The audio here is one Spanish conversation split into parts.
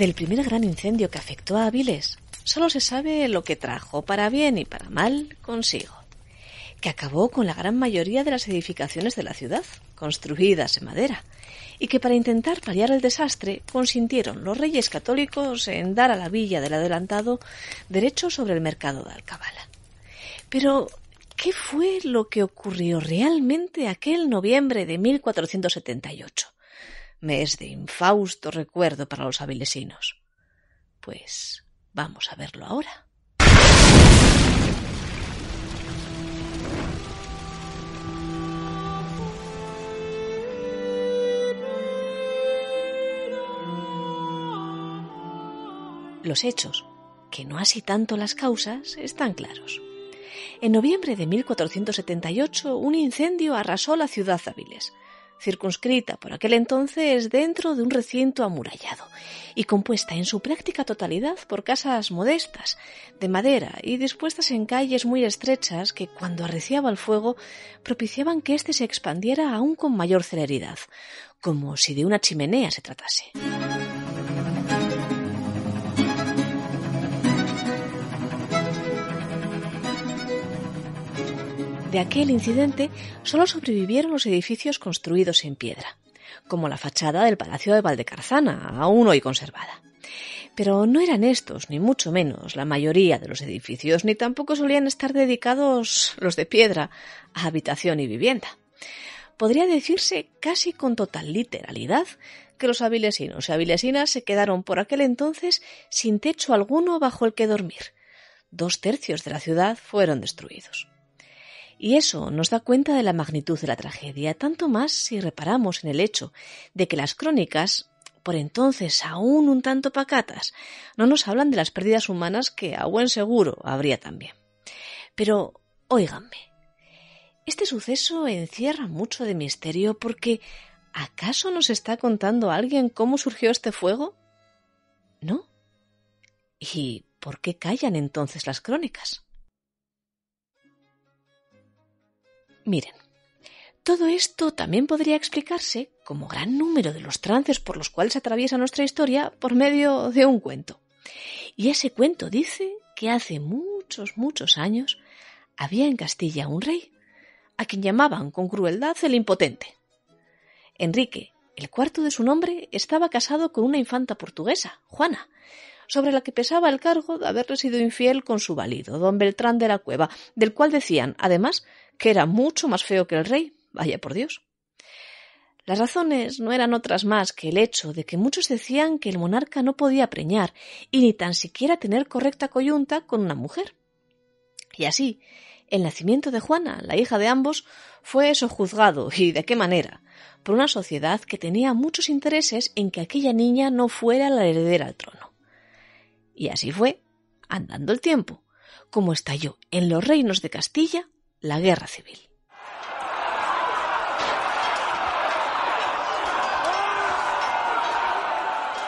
Del primer gran incendio que afectó a Avilés, solo se sabe lo que trajo, para bien y para mal, consigo. Que acabó con la gran mayoría de las edificaciones de la ciudad, construidas en madera, y que para intentar paliar el desastre consintieron los reyes católicos en dar a la villa del adelantado derecho sobre el mercado de Alcabala. Pero, ¿qué fue lo que ocurrió realmente aquel noviembre de 1478? Mes de infausto recuerdo para los avilesinos. Pues vamos a verlo ahora. Los hechos, que no así tanto las causas, están claros. En noviembre de 1478 un incendio arrasó la ciudad de Avilés, circunscrita por aquel entonces dentro de un recinto amurallado y compuesta en su práctica totalidad por casas modestas, de madera y dispuestas en calles muy estrechas que cuando arreciaba el fuego propiciaban que éste se expandiera aún con mayor celeridad, como si de una chimenea se tratase. De aquel incidente solo sobrevivieron los edificios construidos en piedra, como la fachada del Palacio de Valdecarzana, aún hoy conservada. Pero no eran estos, ni mucho menos, la mayoría de los edificios, ni tampoco solían estar dedicados los de piedra a habitación y vivienda. Podría decirse casi con total literalidad que los avilesinos y avilesinas se quedaron por aquel entonces sin techo alguno bajo el que dormir. Dos tercios de la ciudad fueron destruidos. Y eso nos da cuenta de la magnitud de la tragedia, tanto más si reparamos en el hecho de que las crónicas, por entonces aún un tanto pacatas, no nos hablan de las pérdidas humanas que a buen seguro habría también. Pero, óiganme, este suceso encierra mucho de misterio porque ¿acaso nos está contando alguien cómo surgió este fuego? ¿No? ¿Y por qué callan entonces las crónicas? Miren, todo esto también podría explicarse, como gran número de los trances por los cuales atraviesa nuestra historia, por medio de un cuento. Y ese cuento dice que hace muchos, muchos años había en Castilla un rey, a quien llamaban con crueldad el impotente. Enrique, el cuarto de su nombre, estaba casado con una infanta portuguesa, Juana, sobre la que pesaba el cargo de haberle sido infiel con su valido, don Beltrán de la Cueva, del cual decían, además, que era mucho más feo que el rey, vaya por Dios. Las razones no eran otras más que el hecho de que muchos decían que el monarca no podía preñar y ni tan siquiera tener correcta coyunta con una mujer. Y así, el nacimiento de Juana, la hija de ambos, fue sojuzgado, y de qué manera, por una sociedad que tenía muchos intereses en que aquella niña no fuera la heredera al trono. Y así fue, andando el tiempo, como estalló en los reinos de Castilla la guerra civil.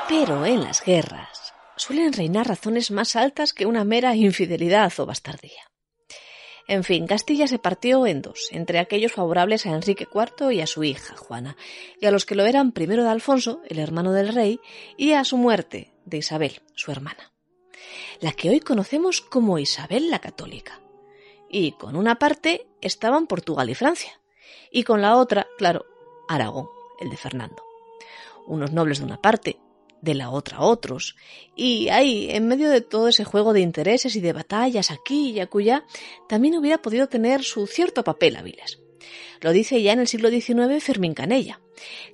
Pero en las guerras suelen reinar razones más altas que una mera infidelidad o bastardía. En fin, Castilla se partió en dos, entre aquellos favorables a Enrique IV y a su hija, Juana, y a los que lo eran primero de Alfonso, el hermano del rey, y a su muerte, de Isabel, su hermana, la que hoy conocemos como Isabel la Católica y con una parte estaban Portugal y Francia, y con la otra, claro, Aragón, el de Fernando. Unos nobles de una parte, de la otra otros, y ahí, en medio de todo ese juego de intereses y de batallas aquí y acullá, también hubiera podido tener su cierto papel Avilés. Lo dice ya en el siglo XIX Fermín Canella,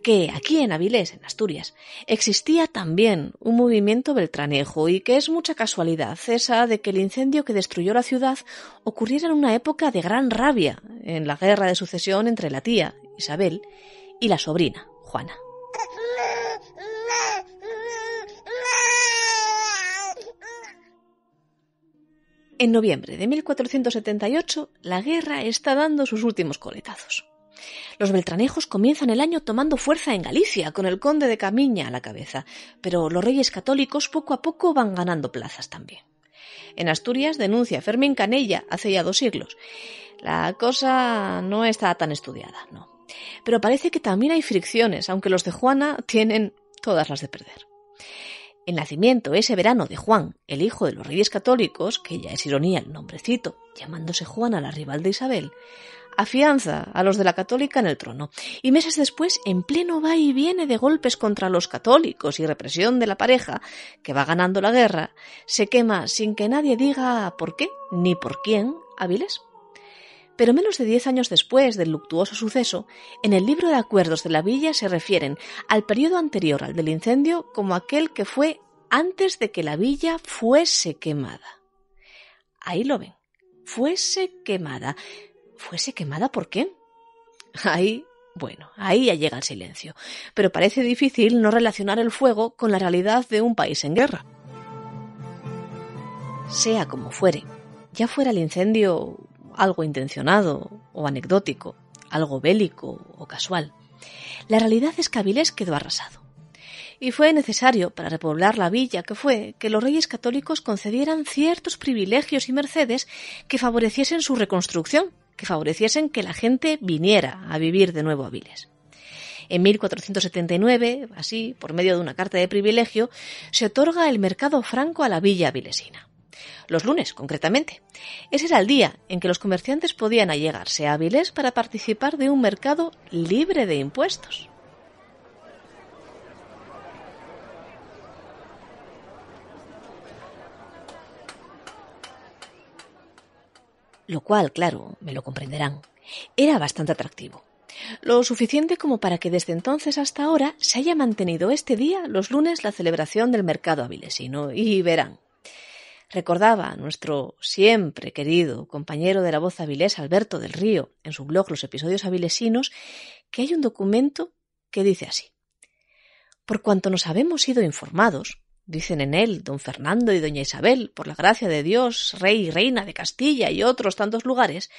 que aquí en Avilés, en Asturias, existía también un movimiento beltranejo y que es mucha casualidad esa de que el incendio que destruyó la ciudad ocurriera en una época de gran rabia, en la guerra de sucesión entre la tía, Isabel, y la sobrina, Juana. En noviembre de 1478, la guerra está dando sus últimos coletazos. Los beltranejos comienzan el año tomando fuerza en Galicia, con el conde de Camiña a la cabeza, pero los reyes católicos poco a poco van ganando plazas también. En Asturias denuncia Fermín Canella hace ya dos siglos. La cosa no está tan estudiada, no. Pero parece que también hay fricciones, aunque los de Juana tienen todas las de perder. El nacimiento ese verano de Juan, el hijo de los reyes católicos, que ya es ironía el nombrecito, llamándose Juan a la rival de Isabel, afianza a los de la católica en el trono. Y meses después, en pleno va y viene de golpes contra los católicos y represión de la pareja, que va ganando la guerra, se quema sin que nadie diga por qué ni por quién Avilés. Pero menos de diez años después del luctuoso suceso, en el libro de acuerdos de la villa se refieren al periodo anterior al del incendio como aquel que fue antes de que la villa fuese quemada. Ahí lo ven, fuese quemada. ¿Fuese quemada por qué? Ahí, bueno, ahí ya llega el silencio, pero parece difícil no relacionar el fuego con la realidad de un país en guerra. Sea como fuere, ya fuera el incendio algo intencionado o anecdótico, algo bélico o casual. La realidad es que Avilés quedó arrasado. Y fue necesario, para repoblar la villa que fue, que los reyes católicos concedieran ciertos privilegios y mercedes que favoreciesen su reconstrucción, que favoreciesen que la gente viniera a vivir de nuevo a Avilés. En 1479, así, por medio de una carta de privilegio, se otorga el mercado franco a la villa avilesina los lunes concretamente. Ese era el día en que los comerciantes podían allegarse a Avilés para participar de un mercado libre de impuestos. Lo cual, claro, me lo comprenderán, era bastante atractivo. Lo suficiente como para que desde entonces hasta ahora se haya mantenido este día, los lunes, la celebración del mercado avilesino. Y verán, Recordaba nuestro siempre querido compañero de la voz avilés Alberto del Río en su blog Los episodios avilesinos que hay un documento que dice así. Por cuanto nos habemos sido informados, dicen en él don Fernando y doña Isabel, por la gracia de Dios, rey y reina de Castilla y otros tantos lugares,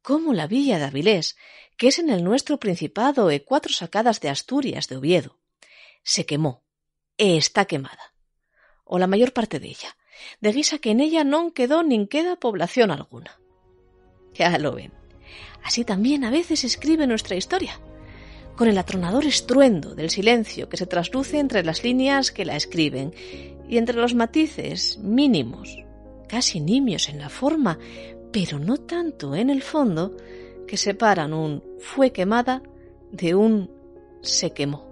como la villa de Avilés, que es en el nuestro principado e cuatro sacadas de Asturias de Oviedo, se quemó, e está quemada, o la mayor parte de ella, de guisa que en ella non quedó nin queda población alguna. Ya lo ven. Así también a veces escribe nuestra historia, con el atronador estruendo del silencio que se trasluce entre las líneas que la escriben y entre los matices mínimos, casi nimios en la forma, pero no tanto en el fondo, que separan un fue quemada de un se quemó.